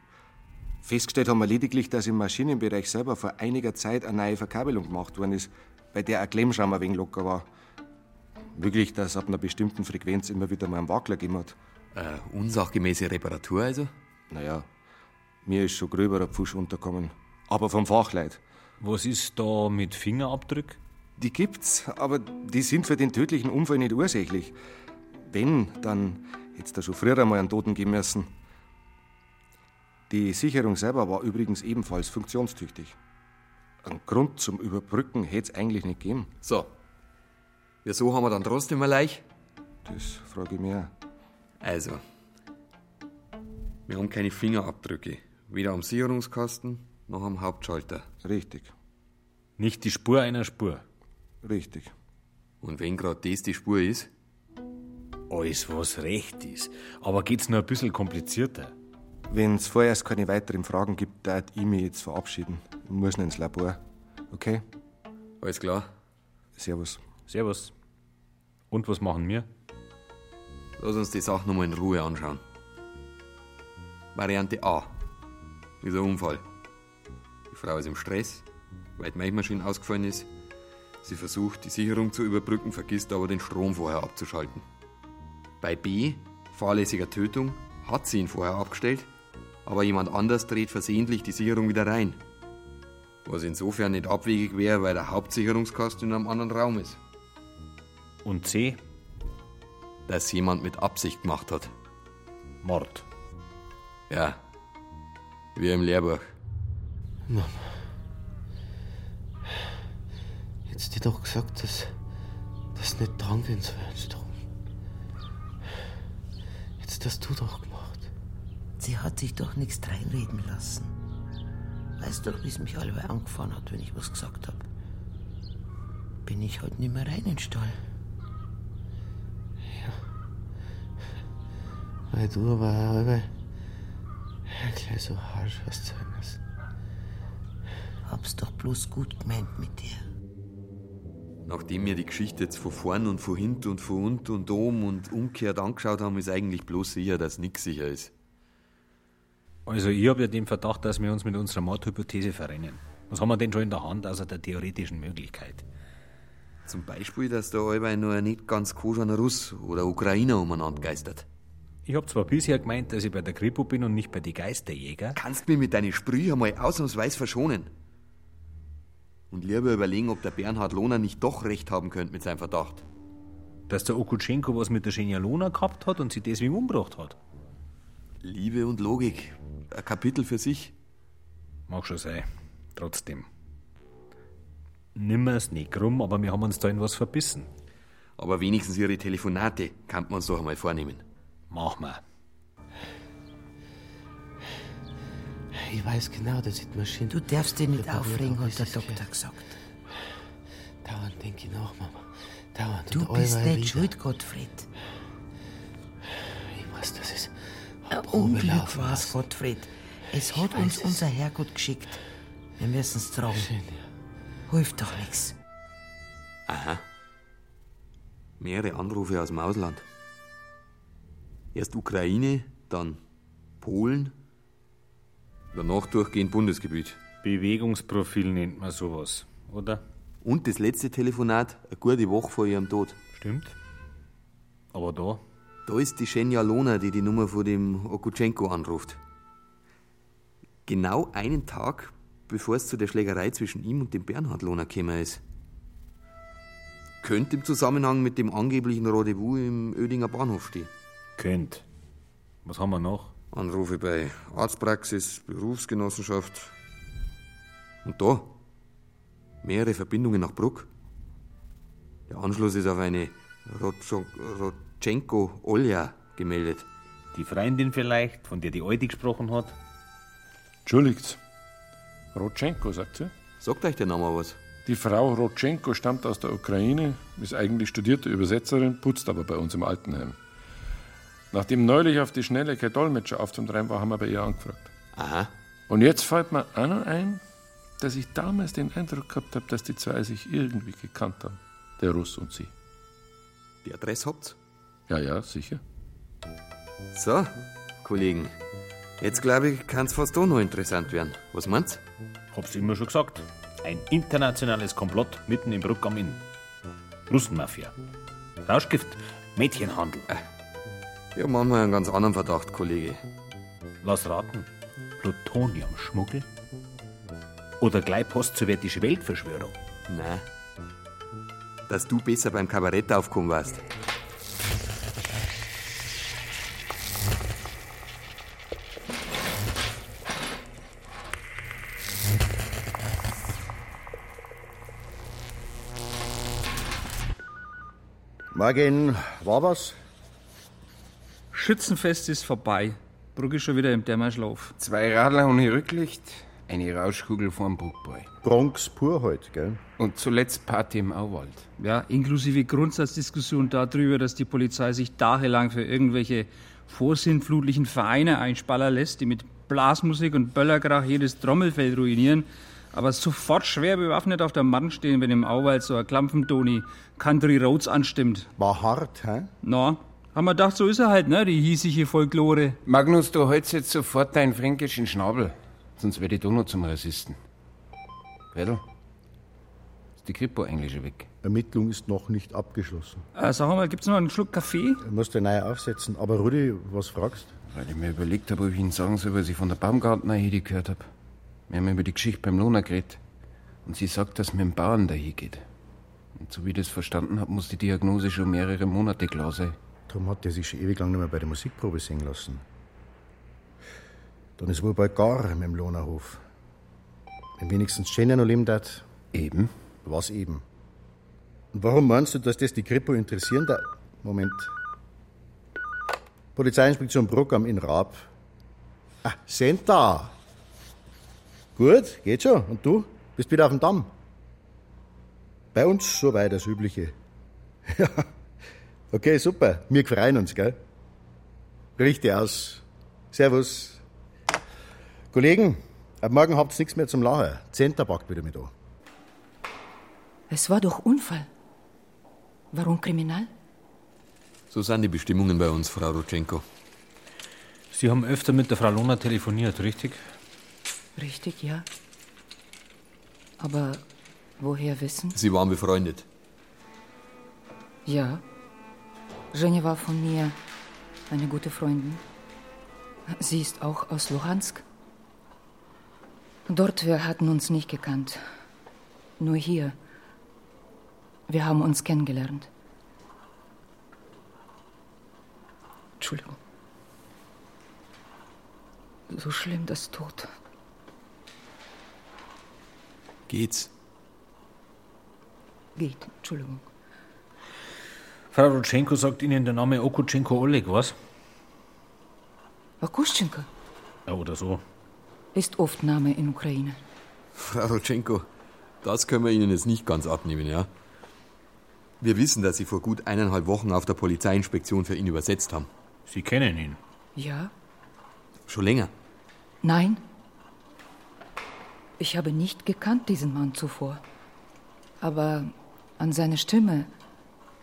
Festgestellt haben wir lediglich, dass im Maschinenbereich selber vor einiger Zeit eine neue Verkabelung gemacht worden ist, bei der ein Klemmschramm ein wenig locker war. Möglich, dass es ab einer bestimmten Frequenz immer wieder mal einen Wackler gegeben hat. Äh, unsachgemäße Reparatur also? Naja, mir ist schon gröberer Pfusch unterkommen. Aber vom Fachleit. Was ist da mit Fingerabdruck? Die gibt's, aber die sind für den tödlichen Unfall nicht ursächlich. Wenn, dann hätt's da schon früher einmal einen Toten geben müssen. Die Sicherung selber war übrigens ebenfalls funktionstüchtig. Einen Grund zum Überbrücken hätte es eigentlich nicht gegeben. So. Wieso haben wir dann trotzdem ein Leich? Das frage ich mich auch. Also. Wir haben keine Fingerabdrücke. Weder am Sicherungskasten noch am Hauptschalter. Richtig. Nicht die Spur einer Spur. Richtig. Und wenn gerade das die Spur ist? Alles, was recht ist. Aber geht's nur ein bisschen komplizierter. Wenn es vorerst keine weiteren Fragen gibt, darf ich mich jetzt verabschieden. Ich muss noch ins Labor. Okay? Alles klar. Servus. Servus. Und was machen wir? Lass uns die Sache nochmal in Ruhe anschauen. Variante A. Ist ein Unfall. Die Frau ist im Stress, weil die Milchmaschine ausgefallen ist. Sie versucht, die Sicherung zu überbrücken, vergisst aber den Strom vorher abzuschalten. Bei B, fahrlässiger Tötung, hat sie ihn vorher abgestellt, aber jemand anders dreht versehentlich die Sicherung wieder rein. Was insofern nicht abwegig wäre, weil der Hauptsicherungskasten in einem anderen Raum ist. Und C? Dass jemand mit Absicht gemacht hat. Mord. Ja. Wie im Lehrbuch. Mama. Jetzt dir doch gesagt, dass das nicht dran gehen soll, ein Strom. Jetzt hast du doch gemacht. Sie hat sich doch nichts reinreden lassen. Weißt doch, wie es mich allweil angefahren hat, wenn ich was gesagt hab. Bin ich halt nicht mehr rein in den Stall. Weil du aber allweil gleich so harsch hast sein müssen. Hab's doch bloß gut gemeint mit dir. Nachdem wir die Geschichte jetzt von vorn und von hinten und von unten und oben und umgekehrt angeschaut haben, ist eigentlich bloß sicher, dass nichts sicher ist. Also ich habe ja den Verdacht, dass wir uns mit unserer Mordhypothese verrennen. Was haben wir denn schon in der Hand, außer der theoretischen Möglichkeit? Zum Beispiel, dass da allweil nur ein nicht ganz koscher Russ oder Ukrainer umeinander geistert. Ich habe zwar bisher gemeint, dass ich bei der Kripo bin und nicht bei die Geisterjäger. Kannst mich mit deinen Sprüchen einmal ausnahmsweise verschonen. Und lieber überlegen, ob der Bernhard Lohner nicht doch recht haben könnte mit seinem Verdacht. Dass der Okutschenko was mit der Genialona gehabt hat und sie deswegen umgebracht hat. Liebe und Logik. Ein Kapitel für sich. Mag schon sein. Trotzdem. Nimmer's nicht krumm, aber wir haben uns da in was verbissen. Aber wenigstens ihre Telefonate kann man uns doch einmal vornehmen. Mach mal. Ich weiß genau, dass ich die Maschine. Du darfst dich nicht aufregen, hat der Doktor gesagt. Dauernd denke ich nach, Mama. Dauernd. Du und bist nicht schuld, Gottfried. Ich weiß, das ist. Ein Probe Unglück war's, lassen. Gottfried. Es hat uns weiß es. unser Herrgott geschickt. Wir müssen's tragen. Hilft doch nichts. Aha. Mehrere Anrufe aus dem Ausland. Erst Ukraine, dann Polen, danach durchgehend Bundesgebiet. Bewegungsprofil nennt man sowas, oder? Und das letzte Telefonat eine gute Woche vor ihrem Tod. Stimmt. Aber da? Da ist die Schenja Lona, die die Nummer von dem Okutschenko anruft. Genau einen Tag, bevor es zu der Schlägerei zwischen ihm und dem Bernhard Lohner gekommen ist. Könnte im Zusammenhang mit dem angeblichen Rendezvous im Ödinger Bahnhof stehen. Könnt. Was haben wir noch? Anrufe bei Arztpraxis, Berufsgenossenschaft. Und da mehrere Verbindungen nach Bruck. Der Anschluss ist auf eine Rotscho- Rotschenko-Olja gemeldet. Die Freundin vielleicht, von der die Alte gesprochen hat? Entschuldigt. Rotschenko, sagt sie. Sagt euch der Name was? Die Frau Rotschenko stammt aus der Ukraine, ist eigentlich studierte Übersetzerin, putzt aber bei uns im Altenheim. Nachdem neulich auf die Schnelle kein Dolmetscher aufzutreiben war, haben wir bei ihr angefragt. Aha. Und jetzt fällt mir auch noch ein, dass ich damals den Eindruck gehabt habe, dass die zwei sich irgendwie gekannt haben. Der Russ und sie. Die Adresse habt's? Ja, ja, sicher. So, Kollegen. Jetzt glaube ich, kann's fast doch noch interessant werden. Was meint's? Hab's immer schon gesagt. Ein internationales Komplott mitten im Bruck am Inn. Russenmafia. Rauschgift, Mädchenhandel. Ich habe manchmal einen ganz anderen Verdacht, Kollege. Was raten. Plutoniumschmuggel? Oder gleich post-sowjetische Weltverschwörung? Nein. Dass du besser beim Kabarett aufkommen warst. Morgen, war was? Schützenfest ist vorbei. Brugg ist schon wieder im Dämmerschlaf. Zwei Radler ohne Rücklicht, eine Rauschkugel vorm Bruckboy. Bronx pur heute, gell? Und zuletzt Party im Auwald. Ja, inklusive Grundsatzdiskussion darüber, dass die Polizei sich tagelang für irgendwelche vorsintflutlichen Vereine einspallern lässt, die mit Blasmusik und Böllerkrach jedes Trommelfeld ruinieren, aber sofort schwer bewaffnet auf der Mann stehen, wenn im Auwald so ein Klampfentoni Country Roads anstimmt. War hart, hä? Na, haben wir gedacht, so ist er halt, ne, die hiesige Folklore. Magnus, du holst jetzt sofort deinen fränkischen Schnabel, sonst werde ich doch noch zum Rassisten. Redl, ist die Kripo eigentlich schon weg? Ermittlung ist noch nicht abgeschlossen. Äh, sag mal, gibt's noch einen Schluck Kaffee? Du musst den neu aufsetzen. Aber Rudi, was fragst? Weil ich mir überlegt habe, ob ich Ihnen sagen soll, was ich von der Baumgartner Hedi gehört habe. Wir haben über die Geschichte beim Lohner geredet. Und sie sagt, dass mit dem Bauern dahin geht. Und so wie ich das verstanden habe, muss die Diagnose schon mehrere Monate klar sein. Darum hat er sich schon ewig lang nicht mehr bei der Musikprobe singen lassen. Dann ist wohl bald gar mit dem Lohnerhof. Wenn wenigstens Jenny noch leben darf. Eben? Was eben? Und warum meinst du, dass das die Kripo interessieren darf? Moment. Polizeiinspektion Bruckam in Raab. Ah, sind da. Gut, geht schon. Und du? Bist wieder auf dem Damm? Bei uns so weit das Übliche. Ja. Okay, super. Wir freuen uns, gell? Richtig aus. Servus. Kollegen, ab morgen habt's nichts mehr zum Lachen. Zehnter packt wieder mit an. Es war doch Unfall. Warum kriminal? So sind die Bestimmungen bei uns, Frau Rutschenko. Sie haben öfter mit der Frau Lohner telefoniert, richtig? Richtig, ja. Aber woher wissen? Sie waren befreundet. Ja. Женя war von mir eine gute Freundin. Sie ist auch aus Luhansk. Dort wir hatten uns nicht gekannt. Nur hier. Wir haben uns kennengelernt. Entschuldigung. So schlimm das Tod. Geht's? Geht, Entschuldigung. Frau Rutschenko sagt Ihnen der Name Okutschenko Oleg, was? Akuschenko Ja, oder so. ist oft Name in Ukraine. Frau Rutschenko, das können wir Ihnen jetzt nicht ganz abnehmen, ja? Wir wissen, dass Sie vor gut eineinhalb Wochen auf der Polizeiinspektion für ihn übersetzt haben. Sie kennen ihn? Ja? Schon länger? Nein. Ich habe nicht gekannt diesen Mann zuvor. Aber an seiner Stimme,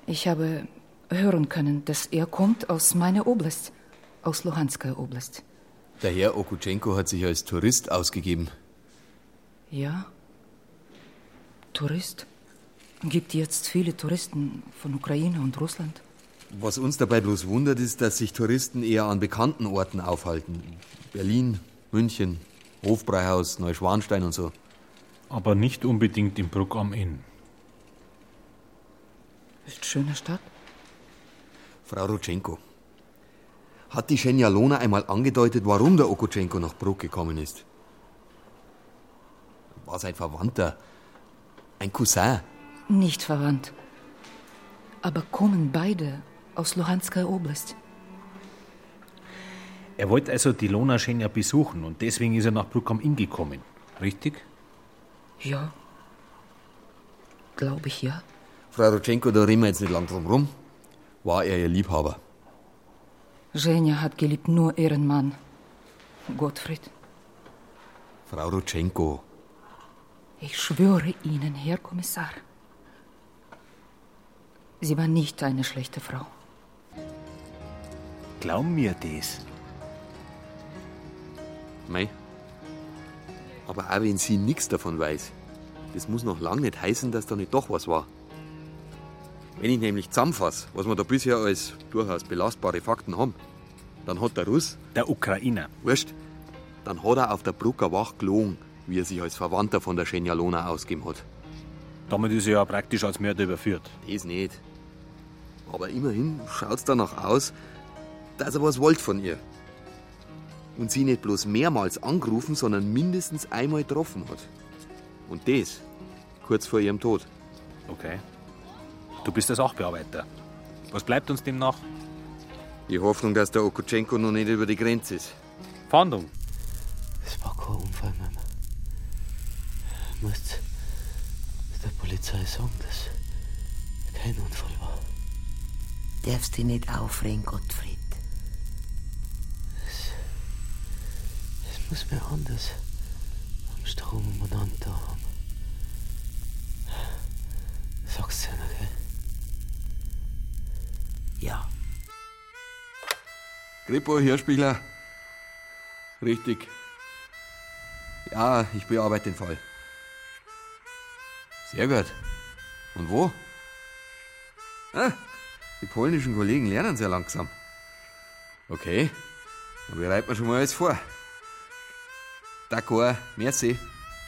ich habe hören können, dass er kommt aus meiner Oblast, aus Luhansker Oblast. Der Herr Okutschenko hat sich als Tourist ausgegeben. Ja? Tourist? Gibt jetzt viele Touristen von Ukraine und Russland? Was uns dabei bloß wundert, ist, dass sich Touristen eher an bekannten Orten aufhalten. Berlin, München, Hofbräuhaus, Neuschwanstein und so. Aber nicht unbedingt in Bruck am Inn. Ist schöne Stadt. Frau Rutschenko, hat die Schenja Lona einmal angedeutet, warum der Okutschenko nach Bruck gekommen ist? War sein Verwandter? Ein Cousin? Nicht verwandt. Aber kommen beide aus Luhansker Oblast. Er wollte also die Lona Schenja besuchen und deswegen ist er nach Bruck am Inn gekommen. Richtig? Ja. Glaube ich, ja. Frau Rutschenko, da reden wir jetzt nicht lang drum rum. War er ihr Liebhaber? Женя hat geliebt nur ihren Mann. Gottfried. Frau Rutschenko, Ich schwöre Ihnen, Herr Kommissar. Sie war nicht eine schlechte Frau. Glaub mir das. mei. Aber auch wenn sie nichts davon weiß, das muss noch lange nicht heißen, dass da nicht doch was war. Wenn ich nämlich zusammenfasse, was wir da bisher als durchaus belastbare Fakten haben, dann hat der Russ, Der Ukrainer. wurscht, dann hat er auf der Brucker Wach gelogen, wie er sich als Verwandter von der Schenja Lona ausgeben hat. Damit ist er ja praktisch als Mörder überführt. Das nicht. Aber immerhin schaut's danach aus, dass er was wollt von ihr. Und sie nicht bloß mehrmals angerufen, sondern mindestens einmal getroffen hat. Und das kurz vor ihrem Tod. Okay. Du bist der Sachbearbeiter. Was bleibt uns dem noch? Die Hoffnung, dass der Okutschenko noch nicht über die Grenze ist. Fahndung. Es war kein Unfall, Mama. Du musst der Polizei sagen, dass kein Unfall war. Darfst dich nicht aufregen, Gottfried. Es, es muss mir anders am Strom umeinander haben. Sag's ja noch, gell? Ja. Grippo, Hörspieler. Richtig. Ja, ich bearbeite den Fall. Sehr gut. Und wo? Ah, die polnischen Kollegen lernen sehr langsam. Okay, dann bereiten wir schon mal alles vor. D'accord, merci.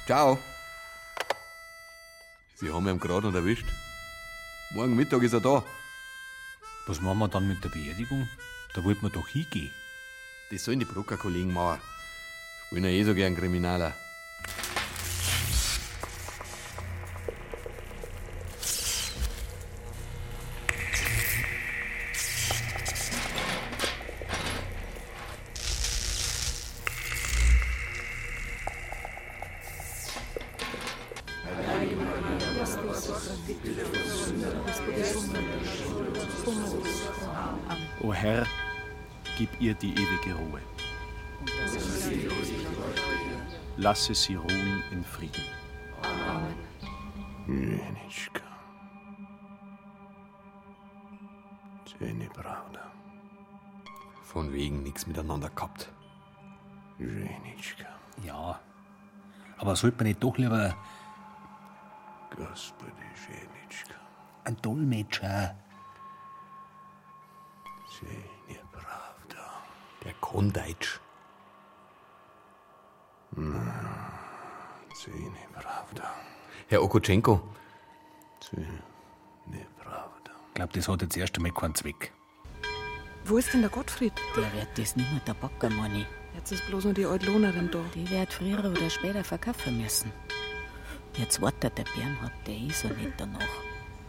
Ciao. Sie haben ihn gerade noch erwischt. Morgen Mittag ist er da. Was machen wir dann mit der Beerdigung? Da wollten wir doch hingehen. Das sollen die Brucker-Kollegen machen. Spielen ja eh so gern Kriminaler. lasse sie ruhen in Frieden. Amen. Von wegen nichts miteinander gehabt. Ja. Aber sollte man nicht doch lieber. Ein Dolmetscher. Der Kondeitsch. Herr Okutschenko. Glaubt, das hat jetzt erst einmal keinen Zweck. Wo ist denn der Gottfried? Der wird das nicht mehr der Bocker, Moni. Jetzt ist bloß nur die Altlohnerin da. Die wird früher oder später verkaufen müssen. Jetzt wartet der Bernhard, der ist ja nicht danach.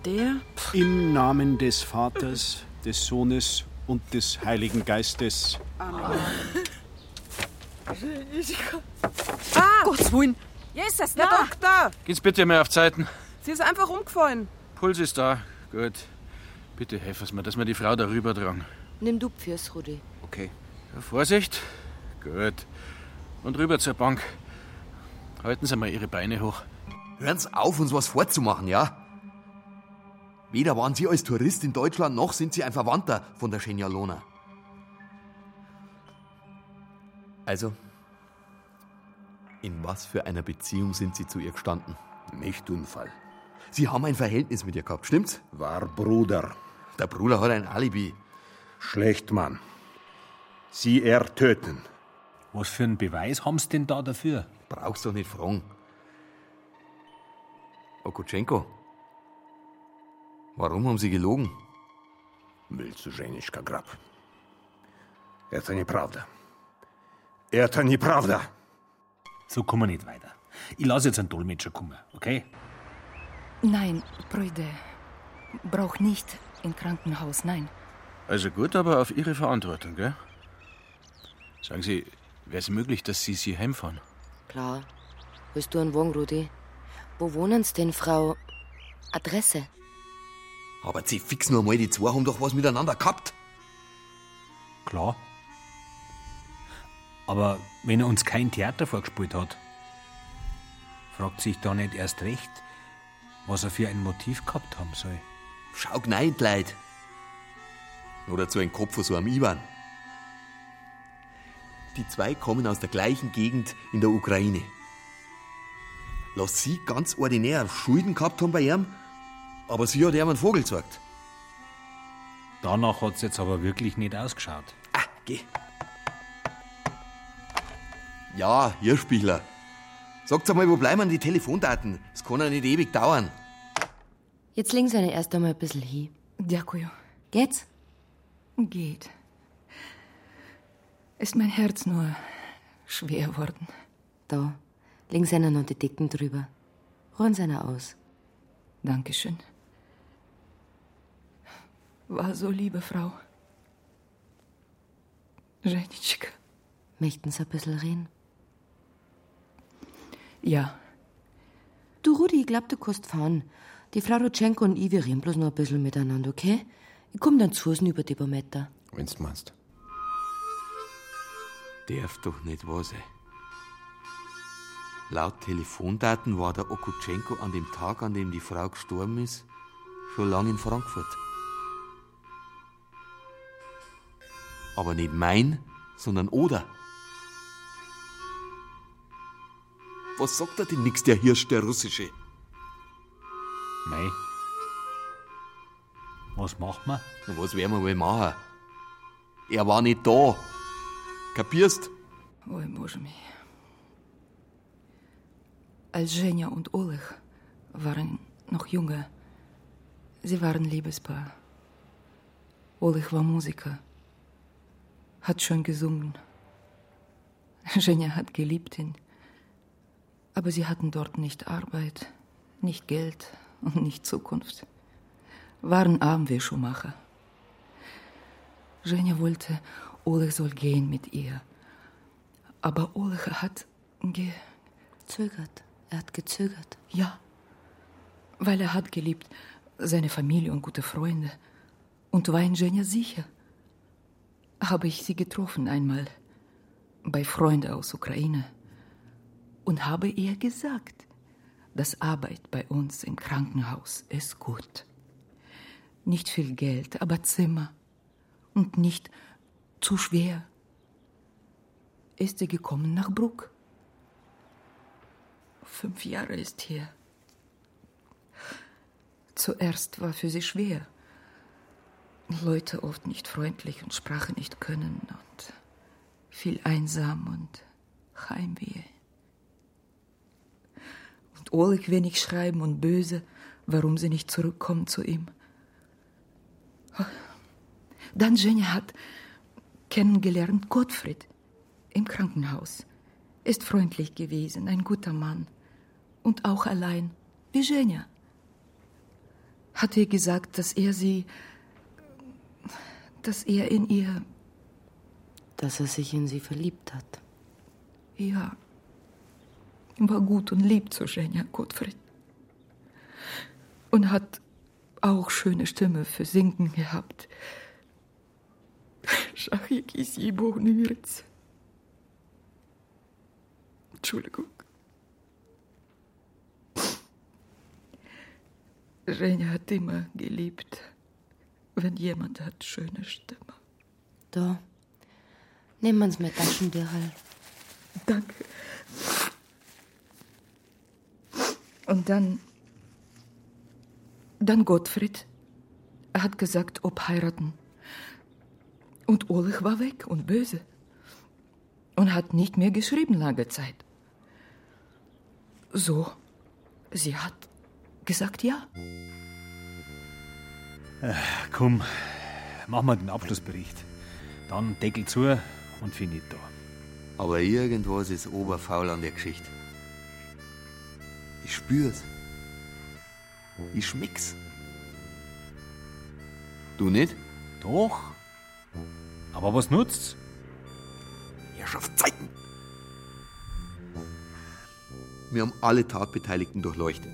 Der? Im Namen des Vaters, des Sohnes und des Heiligen Geistes. Amen. Ah, Gottes Willen, Jesus, Herr Doktor! Geht's bitte mehr auf Zeiten. Sie ist einfach umgefallen. Puls ist da. Gut. Bitte helfen mir, dass wir die Frau darüber tragen. Nimm du fürs Rudi. Okay. Ja, Vorsicht. Gut. Und rüber zur Bank. Halten Sie mal Ihre Beine hoch. hören Sie auf, uns was vorzumachen, ja? Weder waren Sie als Tourist in Deutschland, noch sind Sie ein Verwandter von der Genialona. Also, in was für einer Beziehung sind Sie zu ihr gestanden? Nicht Unfall. Sie haben ein Verhältnis mit ihr gehabt, stimmt's? War Bruder. Der Bruder hat ein Alibi. Schlecht, Mann. Sie ertöten. Was für einen Beweis haben Sie denn da dafür? Brauchst doch nicht fragen. Okutschenko, warum haben Sie gelogen? Мильцу Женечка Граб. Это неправда. Это неправда. So kommen wir nicht weiter. Ich lasse jetzt einen Dolmetscher kommen, okay? Nein, Brüder. Brauch nicht in Krankenhaus, nein. Also gut, aber auf Ihre Verantwortung, gell? Sagen Sie, wäre es möglich, dass Sie sie heimfahren? Klar. Willst du einen Wagen, Rudi? Wo wohnen Sie denn, Frau? Adresse? Aber Sie fix nur mal, die zwei haben doch was miteinander gehabt. Klar. Aber wenn er uns kein Theater vorgespielt hat, fragt sich da nicht erst recht, was er für ein Motiv gehabt haben soll. Schau gneid, Leid. Nur dazu ein Kopf von so einem Ivan. Die zwei kommen aus der gleichen Gegend in der Ukraine. Lass sie ganz ordinär Schulden gehabt haben bei ihm, aber sie hat ihm einen Vogel gezeigt. Danach hat's jetzt aber wirklich nicht ausgeschaut. Ah, geh. Ja, ihr Spieler. Sagt einmal, wo bleiben die Telefondaten? Das kann ja nicht ewig dauern. Jetzt legen Sie eine erst einmal ein bisschen hin. Дякую. Geht's? Geht. Ist mein Herz nur schwer worden. Da. Legen Sie einer noch die Decken drüber. Ruhen Sie einer aus. Dankeschön. war so liebe Frau. Женечка. Möchten Sie ein bisschen reden? Ja. Du, Rudi, ich glaub, du kannst fahren. Die Frau Rutschenko und ich, wir reden bloß noch ein bisschen miteinander, okay? Ich komm dann zu über die Barometer. Wenn's du meinst. Darf doch nicht wahr sein. Laut Telefondaten war der Okutschenko an dem Tag, an dem die Frau gestorben ist, schon lang in Frankfurt. Aber nicht mein, sondern Oder. Was sagt er denn nix, der Hirsch, der Russische? Mei. Was macht man? Na, was werden wir wohl machen? Er war nicht da. Kapierst? Ой, Боже мой. Als Женя und Oleg waren noch junge, sie waren Liebespaar. Oleg war Musiker, hat schon gesungen. Женя hat geliebt ihn, aber sie hatten dort nicht Arbeit, nicht Geld und nicht Zukunft. Waren arm wie Schuhmacher. Женя wollte, Oleg soll gehen mit ihr. Aber Oleg hat gezögert. Er hat gezögert. Ja, weil er hat geliebt, seine Familie und gute Freunde. Und war in Женя sicher. Habe ich sie getroffen einmal bei Freunden aus Ukraine und habe ihr gesagt, dass Arbeit bei uns im Krankenhaus ist gut. Nicht viel Geld, aber Zimmer und nicht zu schwer. Ist sie gekommen nach Bruck. Fünf Jahre ist her. Zuerst war für sie schwer. Leute oft nicht freundlich und Sprache nicht können und viel einsam und Heimweh. Und Oleg wenig schreiben und böse, warum sie nicht zurückkommt zu ihm. Dann Jenny hat kennengelernt Gottfried im Krankenhaus. Ist freundlich gewesen, ein guter Mann. Und auch allein, wie Jenja. Hat ihr gesagt, dass er sie. dass er in ihr. Dass er sich in sie verliebt hat. Ja War gut und lieb zu Jenja Gottfried. Und hat auch schöne Stimme für Singen gehabt. Шах якийсь їй Бог не віриться. Entschuldigung. Женя hat immer geliebt, wenn jemand hat schöne Stimme. Da. Nehmen wir mir Taschentücher. Danke. Und dann. Dann Gottfried. Er hat gesagt, ob heiraten. Und Oleg war weg und böse. Und hat nicht mehr geschrieben lange Zeit. So, sie hat gesagt ja. Äh, komm, machen wir den Abschlussbericht. Dann Deckel zu und finito. Aber irgendwas ist oberfaul an der Geschichte. Ich spür's. Ich schmeck's. Du nicht? Doch. Aber was nutzt's? Herrschaftszeiten! Wir haben alle Tatbeteiligten durchleuchtet.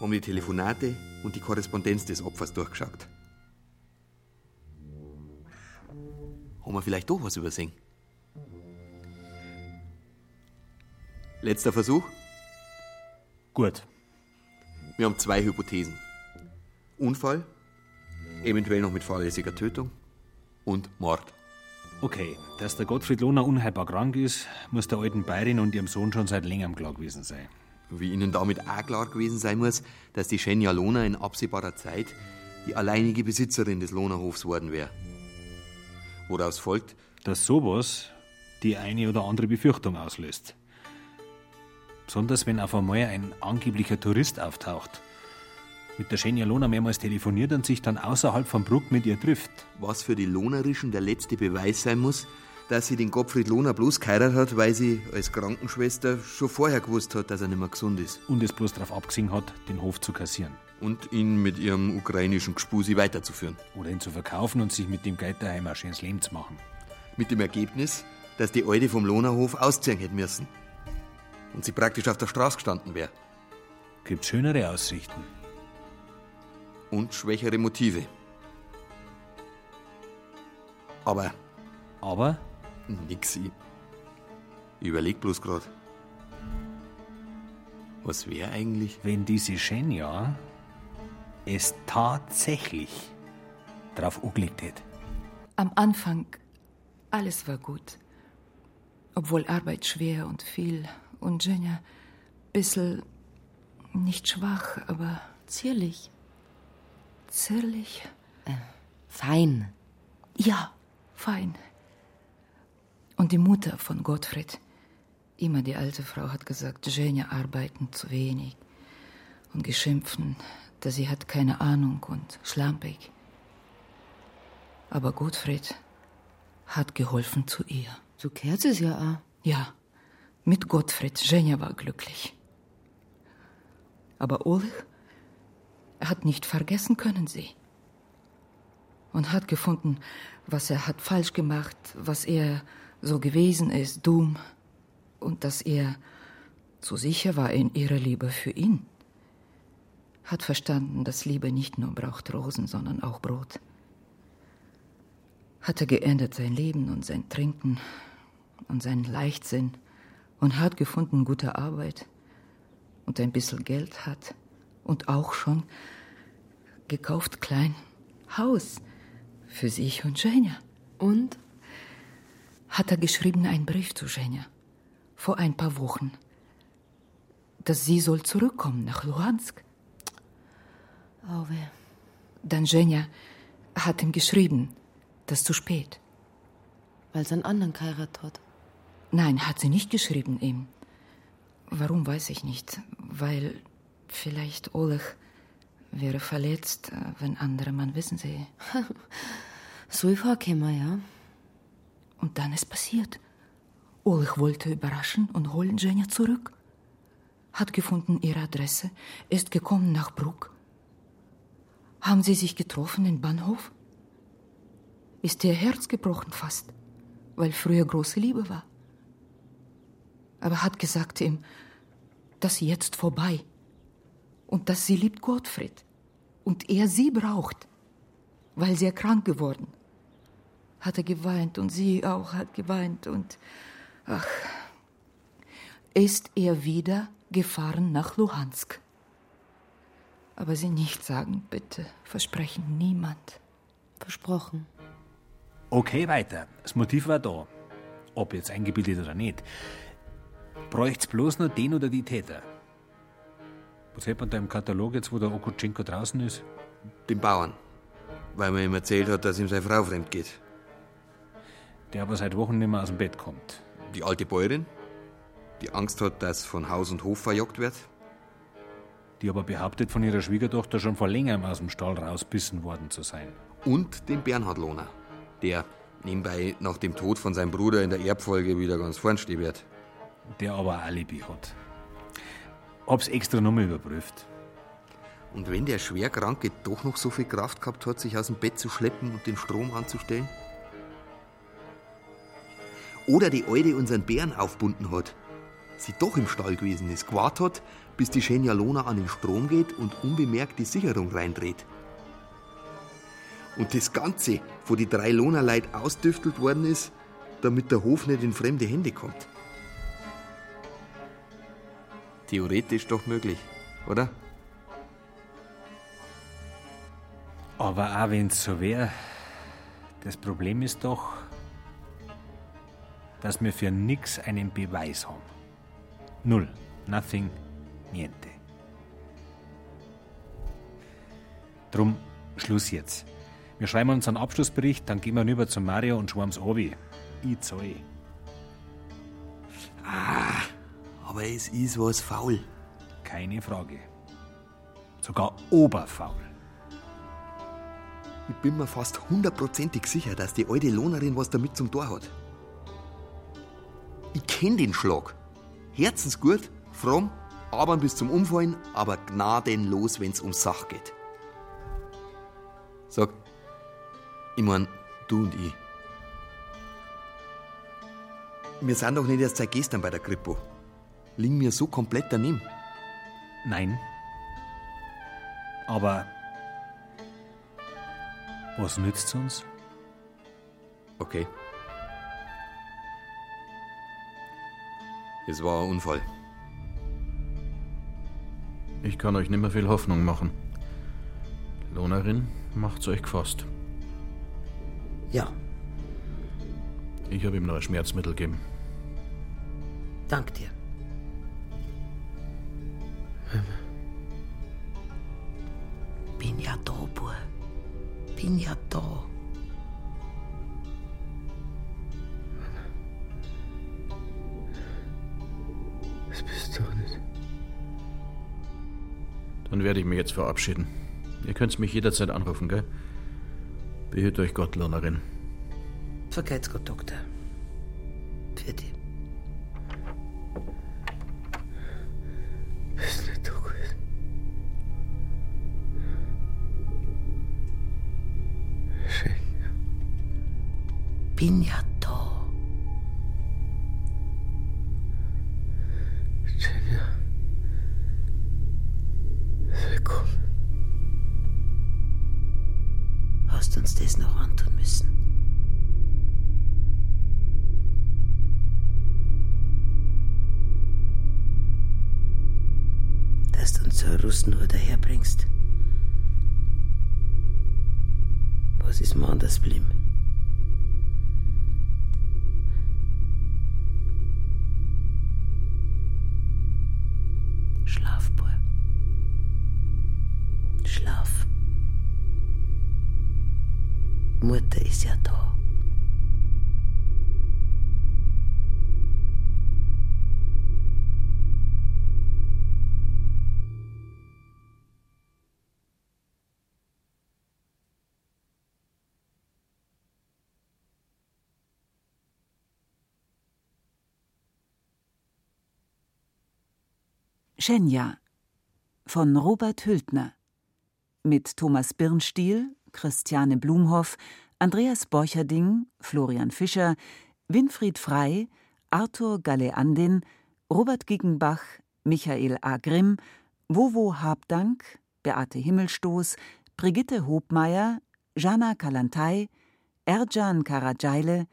Haben die Telefonate und die Korrespondenz des Opfers durchgeschaut. Haben wir vielleicht doch was übersehen? Letzter Versuch? Gut. Wir haben zwei Hypothesen. Unfall, eventuell noch mit fahrlässiger Tötung und Mord. Okay, dass der Gottfried Lohner unheilbar krank ist, muss der alten Bayerin und ihrem Sohn schon seit längerem klar gewesen sein. Wie Ihnen damit auch klar gewesen sein muss, dass die Schenja Lohner in absehbarer Zeit die alleinige Besitzerin des Lohnerhofs worden wäre. Woraus folgt, dass sowas die eine oder andere Befürchtung auslöst. Besonders wenn auf einmal ein angeblicher Tourist auftaucht, mit der Schenja Lohner mehrmals telefoniert und sich dann außerhalb von Bruck mit ihr trifft. Was für die Lohnerischen der letzte Beweis sein muss, dass sie den Gottfried Lohner bloß geheiratet hat, weil sie als Krankenschwester schon vorher gewusst hat, dass er nicht mehr gesund ist. Und es bloß darauf abgesehen hat, den Hof zu kassieren. Und ihn mit ihrem ukrainischen Gspusi weiterzuführen. Oder ihn zu verkaufen und sich mit dem Geld daheim ein schönes Leben zu machen. Mit dem Ergebnis, dass die Alte vom Lohnerhof ausziehen hätte müssen. Und sie praktisch auf der Straße gestanden wäre. Gibt schönere Aussichten. Und schwächere Motive. Aber. Aber? Nix. Ich überleg bloß grad. Was wäre eigentlich? Wenn diese Schenja es tatsächlich drauf angelegt hätte. Am Anfang, alles war gut. Obwohl Arbeit schwer und viel und Jenja bissel nicht schwach, aber Zierlich. zierlich. Äh, fein. Ja, fein. Und die Mutter von Gottfried, immer die alte Frau, hat gesagt, Jenja arbeiten zu wenig und geschimpfen, dass sie hat keine Ahnung und schlampig. Aber Gottfried hat geholfen zu ihr. So kehrt es ja auch. Ja, mit Gottfried. Jenja war glücklich. Aber Ulrich hat nicht vergessen können sie. Und hat gefunden, was er hat falsch gemacht, was er so gewesen ist, dumm. Und dass er so sicher war in ihrer Liebe für ihn. Hat verstanden, dass Liebe nicht nur braucht Rosen, sondern auch Brot. Hat er geändert sein Leben und sein Trinken und seinen Leichtsinn und hat gefunden gute Arbeit und ein bisschen Geld hat und auch schon gekauft klein Haus für sich und Jenja. Und? Hat er geschrieben einen Brief zu Jenja vor ein paar Wochen, dass sie soll zurückkommen nach Luhansk. Oh, weh. Dann Jenja hat ihm geschrieben, das zu spät. Weil sie einen anderen geheiratet hat. Nein, hat sie nicht geschrieben ihm. Warum weiß ich nicht. Weil vielleicht Oleg wäre verletzt, äh, wenn andere Mann wissen sie. so vorkäme, ja. Und dann ist passiert. Oleg wollte überraschen und holen Jenja zurück. Hat gefunden ihre Adresse, ist gekommen nach Bruck. Haben sie sich getroffen im Bahnhof? Ist ihr Herz gebrochen fast, weil früher große Liebe war. Aber hat gesagt ihm, dass jetzt vorbei und dass sie liebt Gottfried und er sie braucht, weil sie krank geworden. Hat er geweint und sie auch hat geweint und ach, ist er wieder gefahren nach Luhansk. Aber sie nicht sagen, bitte, versprechen niemand. Versprochen. Okay, weiter. Das Motiv war da. Ob jetzt eingebildet oder nicht. Bräucht's bloß nur den oder die Täter. Was hätte man da im Katalog jetzt, wo der Okutschenko draußen ist? Den Bauern. Weil man ihm erzählt hat, dass ihm seine Frau fremd geht. Der aber seit Wochen nicht mehr aus dem Bett kommt. Die alte Bäuerin, die Angst hat, dass von Haus und Hof verjagt wird. Die aber behauptet, von ihrer Schwiegertochter schon vor längerem aus dem Stall rausbissen worden zu sein. Und den Bernhard Lohner, der nebenbei nach dem Tod von seinem Bruder in der Erbfolge wieder ganz vorn stehen wird. Der aber ein Alibi hat. Hab's extra nochmal überprüft. Und wenn der Schwerkranke doch noch so viel Kraft gehabt hat, sich aus dem Bett zu schleppen und den Strom anzustellen? Oder die Alte unseren Bären aufbunden hat, sie doch im Stall gewesen ist, gewartet hat, bis die Schenja Lona an den Strom geht und unbemerkt die Sicherung reindreht. Und das Ganze von die drei Lohnerleit ausdüftelt worden ist, damit der Hof nicht in fremde Hände kommt. Theoretisch doch möglich, oder? Aber auch wenn's so wäre, das Problem ist doch, dass wir für nix einen Beweis haben. Null. Nothing. Niente. Drum Schluss jetzt. Wir schreiben uns einen Abschlussbericht, dann gehen wir rüber zu Mario und schwamms obi. Ich zahl. Ah, aber es ist was faul. Keine Frage. Sogar oberfaul. Ich bin mir fast hundertprozentig sicher, dass die alte Lohnerin was damit zum Tor hat. Ich kenn den Schlag. Herzensgut, fromm aber bis zum Umfallen, aber gnadenlos, wenn's um Sach geht. Sag, ich mein, du und ich. Wir sind doch nicht erst seit gestern bei der Kripo. Liegen wir so komplett daneben? Nein. Aber was nützt uns? Okay. Es war ein Unfall. Ich kann euch nicht mehr viel Hoffnung machen. Lohnerin, macht's euch gefasst. Ja, Ich habe ihm noch ein Schmerzmittel gegeben. dank dir. Bin ja da. Das bist du nicht. Dann werde ich mich jetzt verabschieden. Ihr könnt mich jederzeit anrufen, gell? Behüt euch Gott, Lohnerin. Vergeht's Gott, Doktor. Für dich. Bin ja da. Genia. Willkommen. Hast uns das noch antun müssen? Dass du uns so eine Russenhut daherbringst. Was ist mir anders blieben? Mutter ist ja da. Schenja von Robert Hültner mit Thomas Birnstiel, Christiane Blumhoff, Andreas Borcherding, Florian Fischer, Winfried Frei, Arthur Galeandin, Robert Giggenbach, Michael A. Grimm, Wowo Habdank, Beate Himmelstoß, Brigitte Hobmeier, Jana Kalantay, Erjan Karajaile,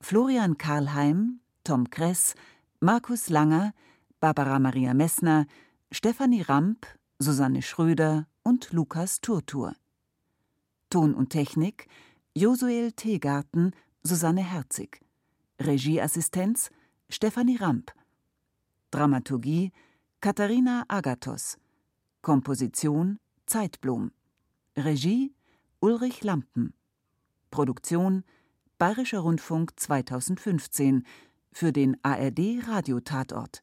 Florian Karlheim, Tom Kress, Markus Langer, Barbara Maria Messner, Stefanie Ramp, Susanne Schröder und Lukas Turtur. Ton und Technik Josuel Teegarten, Susanne Herzig. Regieassistenz Stefanie Ramp. Dramaturgie Katharina Agathos. Komposition Zeitblom. Regie Ulrich Lampen. Produktion Bayerischer Rundfunk 2015 für den ARD Radiotatort.